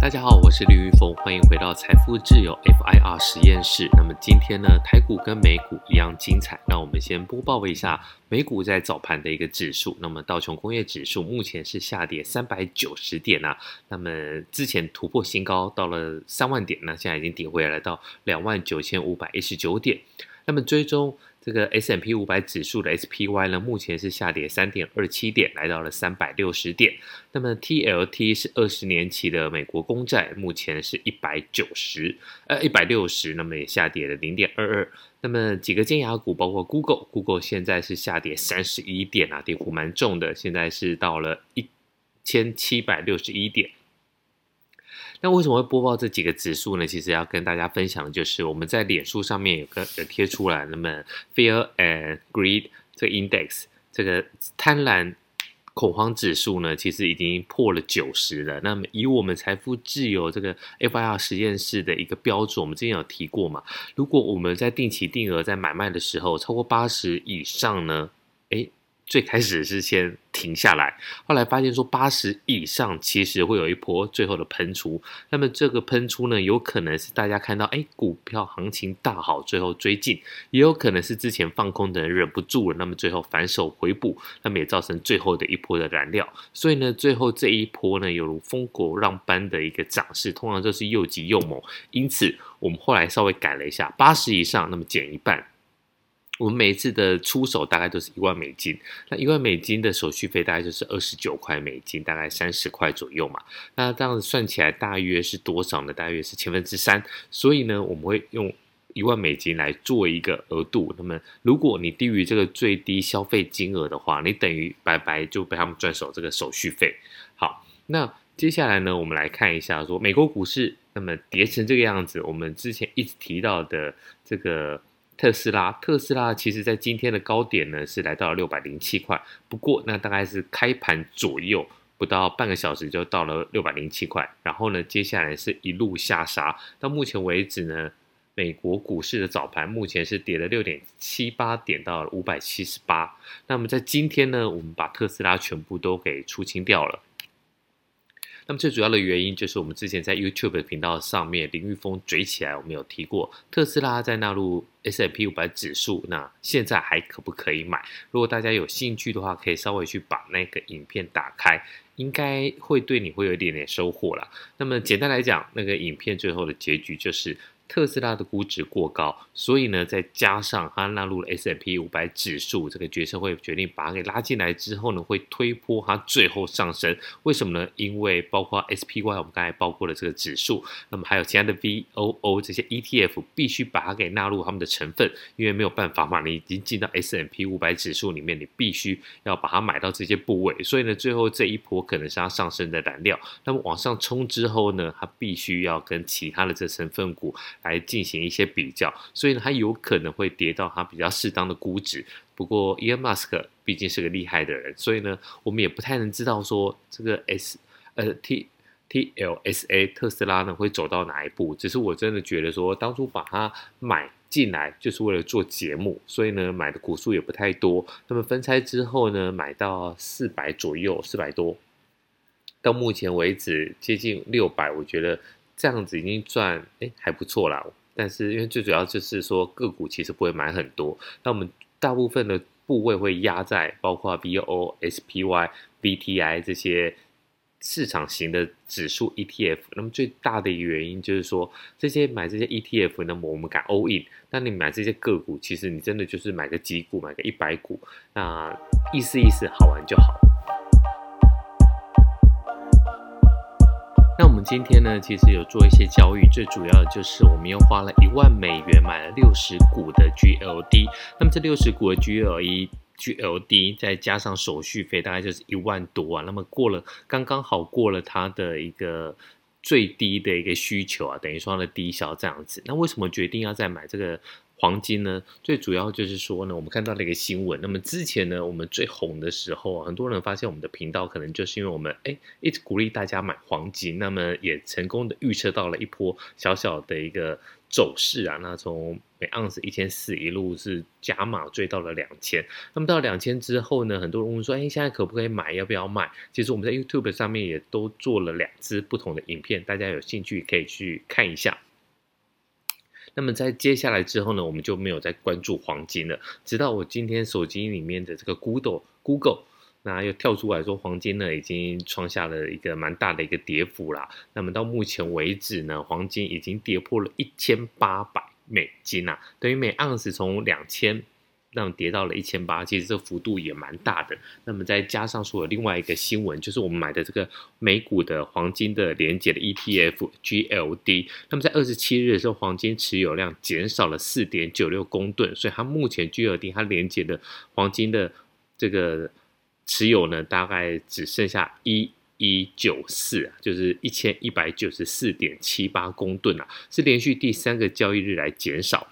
大家好，我是林玉峰，欢迎回到财富自由 FIR 实验室。那么今天呢，台股跟美股一样精彩。那我们先播报一下美股在早盘的一个指数。那么道琼工业指数目前是下跌三百九十点啊。那么之前突破新高到了三万点，那现在已经跌回来到两万九千五百一十九点。那么追踪。这个 S M P 五百指数的 SPY 呢，目前是下跌三点二七点，来到了三百六十点。那么 TLT 是二十年期的美国公债，目前是一百九十，呃，一百六十，那么也下跌了零点二二。那么几个尖牙股，包括 Google，Google 现在是下跌三十一点啊，跌幅蛮重的，现在是到了一千七百六十一点。那为什么会播报这几个指数呢？其实要跟大家分享的就是我们在脸书上面有个有贴出来，那么 Fear and Greed 这个 Index 这个贪婪恐慌指数呢，其实已经破了九十了。那么以我们财富自由这个 FIR 实验室的一个标准，我们之前有提过嘛，如果我们在定期定额在买卖的时候超过八十以上呢，诶最开始是先停下来，后来发现说八十以上其实会有一波最后的喷出。那么这个喷出呢，有可能是大家看到哎股票行情大好，最后追进；也有可能是之前放空的人忍不住了，那么最后反手回补，那么也造成最后的一波的燃料。所以呢，最后这一波呢，有如风狗浪般的一个涨势，通常都是又急又猛。因此，我们后来稍微改了一下，八十以上，那么减一半。我们每一次的出手大概都是一万美金，那一万美金的手续费大概就是二十九块美金，大概三十块左右嘛。那这样子算起来大约是多少呢？大约是千分之三。所以呢，我们会用一万美金来做一个额度。那么，如果你低于这个最低消费金额的话，你等于白白就被他们赚走这个手续费。好，那接下来呢，我们来看一下说美国股市那么跌成这个样子，我们之前一直提到的这个。特斯拉，特斯拉其实在今天的高点呢是来到了六百零七块，不过那大概是开盘左右不到半个小时就到了六百零七块，然后呢接下来是一路下杀，到目前为止呢，美国股市的早盘目前是跌了六点七八点到五百七十八，那么在今天呢，我们把特斯拉全部都给出清掉了。那么最主要的原因就是我们之前在 YouTube 的频道上面，林玉峰嘴起来，我们有提过特斯拉在纳入 S&P 五百指数，那现在还可不可以买？如果大家有兴趣的话，可以稍微去把那个影片打开，应该会对你会有一点点收获啦。那么简单来讲，那个影片最后的结局就是。特斯拉的估值过高，所以呢，再加上它纳入了 S M P 五百指数，这个决策会决定把它给拉进来之后呢，会推波它最后上升。为什么呢？因为包括 SPY 我们刚才报过的这个指数，那么还有其他的 VOO 这些 ETF 必须把它给纳入他们的成分，因为没有办法嘛，你已经进到 S M P 五百指数里面，你必须要把它买到这些部位。所以呢，最后这一波可能是它上升的燃料。那么往上冲之后呢，它必须要跟其他的这成分股。来进行一些比较，所以呢，它有可能会跌到它比较适当的估值。不过，Elon Musk 毕竟是个厉害的人，所以呢，我们也不太能知道说这个 S 呃 T T L S A 特斯拉呢会走到哪一步。只是我真的觉得说，当初把它买进来就是为了做节目，所以呢，买的股数也不太多。那么分拆之后呢，买到四百左右，四百多，到目前为止接近六百，我觉得。这样子已经赚哎还不错啦，但是因为最主要就是说个股其实不会买很多，那我们大部分的部位会压在包括 VOO、SPY、VTI 这些市场型的指数 ETF。那么最大的一个原因就是说，这些买这些 ETF，那么我们敢 all in。那你买这些个股，其实你真的就是买个几股，买个一百股，那意思意思好玩就好。今天呢，其实有做一些交易，最主要的就是我们又花了一万美元买了六十股的 GLD。那么这六十股的 GLE GLD 再加上手续费，大概就是一万多啊。那么过了，刚刚好过了它的一个最低的一个需求啊，等于说它的低消这样子。那为什么决定要再买这个？黄金呢，最主要就是说呢，我们看到了一个新闻。那么之前呢，我们最红的时候，很多人发现我们的频道可能就是因为我们哎一直鼓励大家买黄金，那么也成功的预测到了一波小小的一个走势啊。那从每盎司一千四一路是加码追到了两千。那么到两千之后呢，很多人问说，哎，现在可不可以买？要不要卖？其实我们在 YouTube 上面也都做了两支不同的影片，大家有兴趣可以去看一下。那么在接下来之后呢，我们就没有再关注黄金了。直到我今天手机里面的这个 Google Google，那又跳出来说黄金呢已经创下了一个蛮大的一个跌幅啦。那么到目前为止呢，黄金已经跌破了一千八百美金啊，等于每盎司从两千。让跌到了一千八，其实这幅度也蛮大的。那么再加上说有另外一个新闻，就是我们买的这个美股的黄金的连结的 ETF GLD，那么在二十七日的时候，黄金持有量减少了四点九六公吨，所以它目前 GLD 它连结的黄金的这个持有呢，大概只剩下一一九四啊，就是一千一百九十四点七八公吨啊，是连续第三个交易日来减少。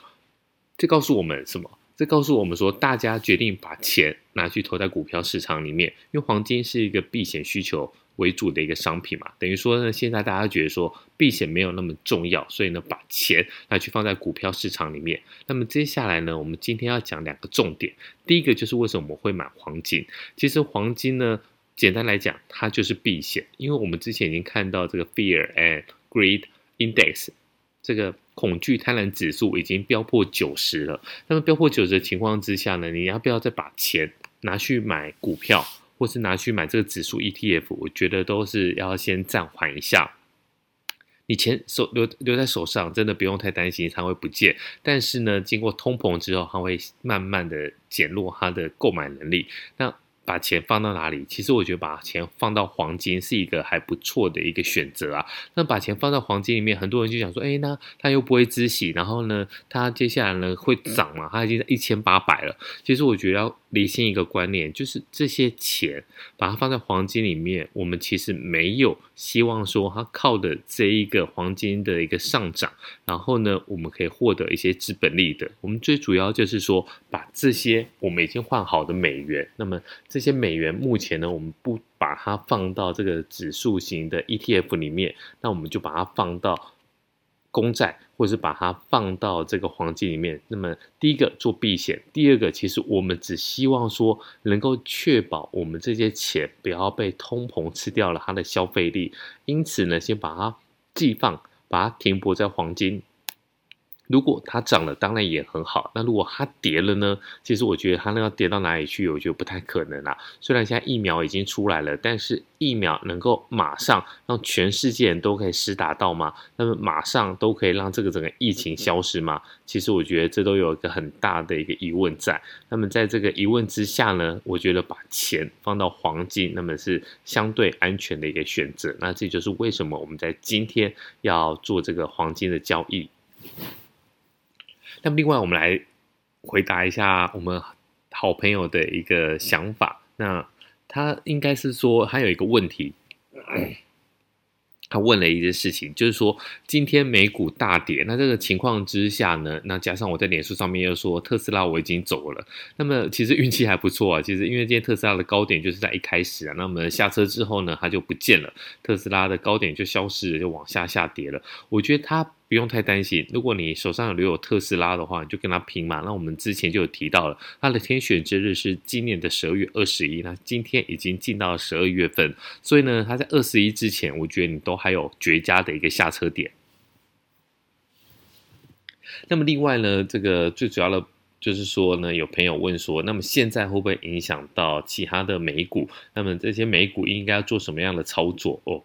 这告诉我们什么？这告诉我们说，大家决定把钱拿去投在股票市场里面，因为黄金是一个避险需求为主的一个商品嘛。等于说呢，现在大家觉得说避险没有那么重要，所以呢，把钱拿去放在股票市场里面。那么接下来呢，我们今天要讲两个重点。第一个就是为什么我们会买黄金？其实黄金呢，简单来讲，它就是避险，因为我们之前已经看到这个 Fear and Greed Index。这个恐惧贪婪指数已经飙破九十了。那么飙破九十的情况之下呢，你要不要再把钱拿去买股票，或是拿去买这个指数 ETF？我觉得都是要先暂缓一下。你钱手留留在手上，真的不用太担心它会不见。但是呢，经过通膨之后，它会慢慢的减弱它的购买能力。那把钱放到哪里？其实我觉得把钱放到黄金是一个还不错的一个选择啊。那把钱放到黄金里面，很多人就想说，哎，那它又不会孳息，然后呢，它接下来呢会涨嘛？它已经在一千八百了。其实我觉得要理清一个观念，就是这些钱把它放在黄金里面，我们其实没有希望说它靠的这一个黄金的一个上涨，然后呢，我们可以获得一些资本利得。我们最主要就是说，把这些我们已经换好的美元，那么这些美元目前呢，我们不把它放到这个指数型的 ETF 里面，那我们就把它放到公债，或者是把它放到这个黄金里面。那么第一个做避险，第二个其实我们只希望说能够确保我们这些钱不要被通膨吃掉了它的消费力，因此呢，先把它寄放，把它停泊在黄金。如果它涨了，当然也很好。那如果它跌了呢？其实我觉得它那要跌到哪里去，我觉得不太可能啦。虽然现在疫苗已经出来了，但是疫苗能够马上让全世界人都可以施打到吗？那么马上都可以让这个整个疫情消失吗？其实我觉得这都有一个很大的一个疑问在。那么在这个疑问之下呢，我觉得把钱放到黄金，那么是相对安全的一个选择。那这就是为什么我们在今天要做这个黄金的交易。那么，另外我们来回答一下我们好朋友的一个想法。那他应该是说，还有一个问题。他问了一件事情，就是说今天美股大跌，那这个情况之下呢，那加上我在脸书上面又说特斯拉我已经走了，那么其实运气还不错啊。其实因为今天特斯拉的高点就是在一开始啊，那么下车之后呢，它就不见了，特斯拉的高点就消失了，就往下下跌了。我觉得它。不用太担心，如果你手上有留有特斯拉的话，你就跟他拼嘛。那我们之前就有提到了，它的天选之日是今年的十二月二十一，那今天已经进到十二月份，所以呢，它在二十一之前，我觉得你都还有绝佳的一个下车点。那么另外呢，这个最主要的就是说呢，有朋友问说，那么现在会不会影响到其他的美股？那么这些美股应该要做什么样的操作哦？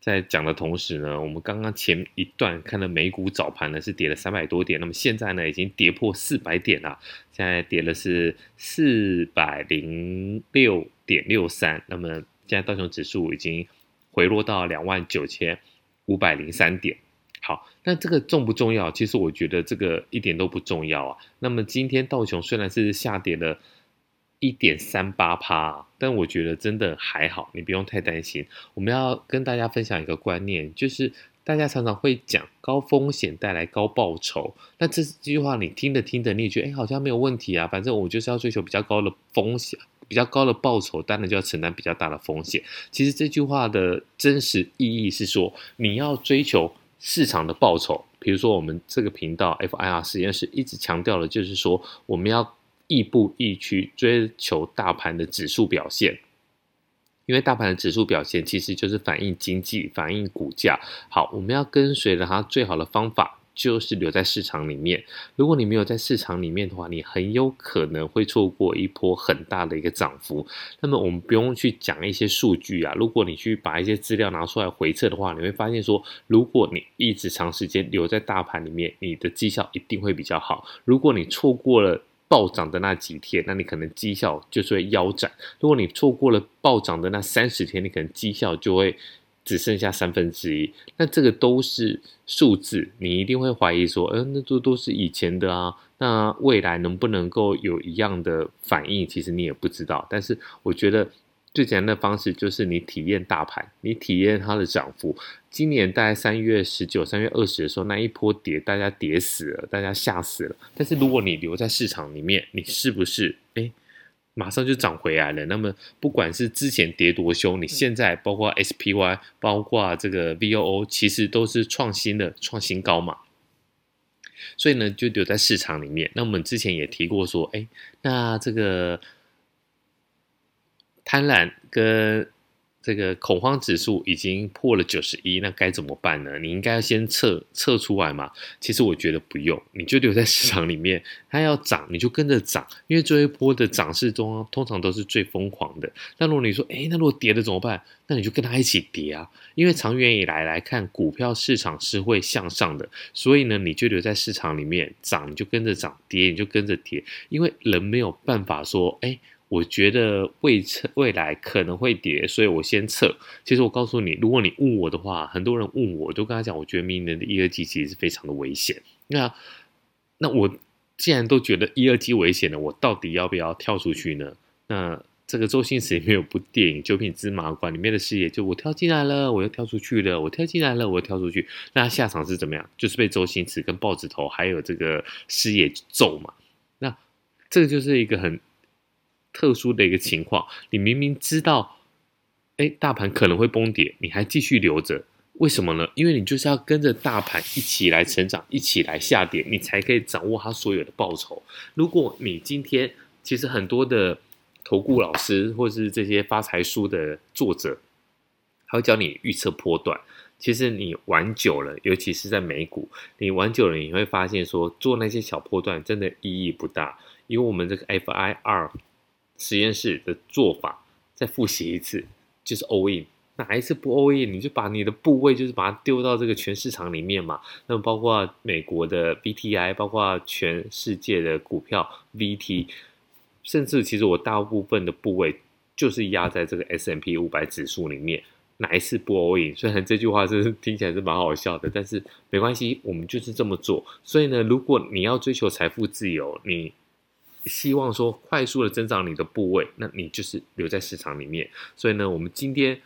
在讲的同时呢，我们刚刚前一段看的美股早盘呢是跌了三百多点，那么现在呢已经跌破四百点了，现在跌的是四百零六点六三，那么现在道琼指数已经回落到两万九千五百零三点。好，那这个重不重要？其实我觉得这个一点都不重要啊。那么今天道琼虽然是下跌了。一点三八趴，但我觉得真的还好，你不用太担心。我们要跟大家分享一个观念，就是大家常常会讲高风险带来高报酬，那这句话你听着听着，你也觉得哎，好像没有问题啊，反正我就是要追求比较高的风险，比较高的报酬，当然就要承担比较大的风险。其实这句话的真实意义是说，你要追求市场的报酬。比如说，我们这个频道 FIR 实验室一直强调的就是说，我们要亦步亦趋追求大盘的指数表现。因为大盘的指数表现其实就是反映经济、反映股价。好，我们要跟随着它最好的方法就是留在市场里面。如果你没有在市场里面的话，你很有可能会错过一波很大的一个涨幅。那么我们不用去讲一些数据啊，如果你去把一些资料拿出来回测的话，你会发现说，如果你一直长时间留在大盘里面，你的绩效一定会比较好。如果你错过了，暴涨的那几天，那你可能绩效就是会腰斩。如果你错过了暴涨的那三十天，你可能绩效就会只剩下三分之一。那这个都是数字，你一定会怀疑说，嗯、那都都是以前的啊。那未来能不能够有一样的反应，其实你也不知道。但是我觉得。最简单的方式就是你体验大盘，你体验它的涨幅。今年大概三月十九、三月二十的时候，那一波跌，大家跌死了，大家吓死了。但是如果你留在市场里面，你是不是哎，马上就涨回来了？那么不管是之前跌多凶，你现在包括 SPY，包括这个 VOO，其实都是创新的创新高嘛。所以呢，就留在市场里面。那我们之前也提过说，哎，那这个。贪婪跟这个恐慌指数已经破了九十一，那该怎么办呢？你应该要先测测出来嘛。其实我觉得不用，你就留在市场里面，它要涨你就跟着涨，因为这一波的涨势中通常都是最疯狂的。那如果你说，诶，那如果跌了怎么办？那你就跟它一起跌啊，因为长远以来来看，股票市场是会向上的，所以呢，你就留在市场里面，涨你就跟着涨，跌你就跟着跌，因为人没有办法说，诶。我觉得未测未来可能会跌，所以我先测。其实我告诉你，如果你问我的话，很多人问我，我都跟他讲，我觉得明年的一二季其实是非常的危险。那那我既然都觉得一二季危险了，我到底要不要跳出去呢？那这个周星驰里面有部电影《九品芝麻官》里面的师爷，就我跳进来了，我又跳出去了，我跳进来了，我又跳出去。那他下场是怎么样？就是被周星驰跟豹子头还有这个师爷揍嘛。那这个就是一个很。特殊的一个情况，你明明知道，哎，大盘可能会崩跌，你还继续留着，为什么呢？因为你就是要跟着大盘一起来成长，一起来下跌，你才可以掌握它所有的报酬。如果你今天其实很多的投顾老师或是这些发财书的作者，他会教你预测波段，其实你玩久了，尤其是在美股，你玩久了，你会发现说做那些小波段真的意义不大，因为我们这个 FIR。实验室的做法，再复习一次，就是 all in。哪一次不 all in，你就把你的部位就是把它丢到这个全市场里面嘛。那么包括美国的 VTI，包括全世界的股票 VT，甚至其实我大部分的部位就是压在这个 S M P 五百指数里面。哪一次不 all in？虽然这句话是听起来是蛮好笑的，但是没关系，我们就是这么做。所以呢，如果你要追求财富自由，你。希望说快速的增长你的部位，那你就是留在市场里面。所以呢，我们今天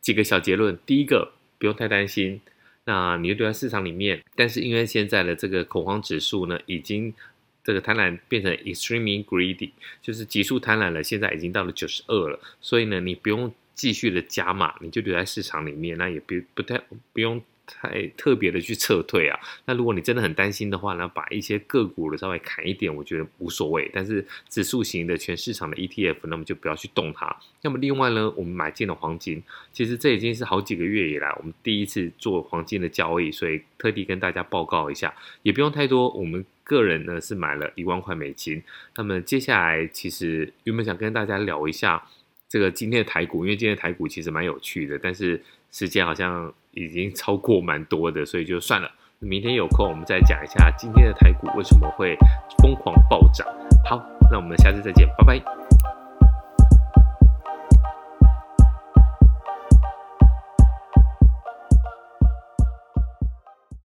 几个小结论：第一个，不用太担心，那你就留在市场里面。但是因为现在的这个恐慌指数呢，已经这个贪婪变成 extremely greedy，就是极速贪婪了，现在已经到了九十二了。所以呢，你不用继续的加码，你就留在市场里面，那也不不太不用。太特别的去撤退啊，那如果你真的很担心的话呢，把一些个股的稍微砍一点，我觉得无所谓。但是指数型的全市场的 ETF，那么就不要去动它。那么另外呢，我们买进了黄金，其实这已经是好几个月以来我们第一次做黄金的交易，所以特地跟大家报告一下，也不用太多。我们个人呢是买了一万块美金。那么接下来其实原本想跟大家聊一下这个今天的台股，因为今天的台股其实蛮有趣的，但是时间好像。已经超过蛮多的，所以就算了。明天有空，我们再讲一下今天的台股为什么会疯狂暴涨。好，那我们下次再见，拜拜。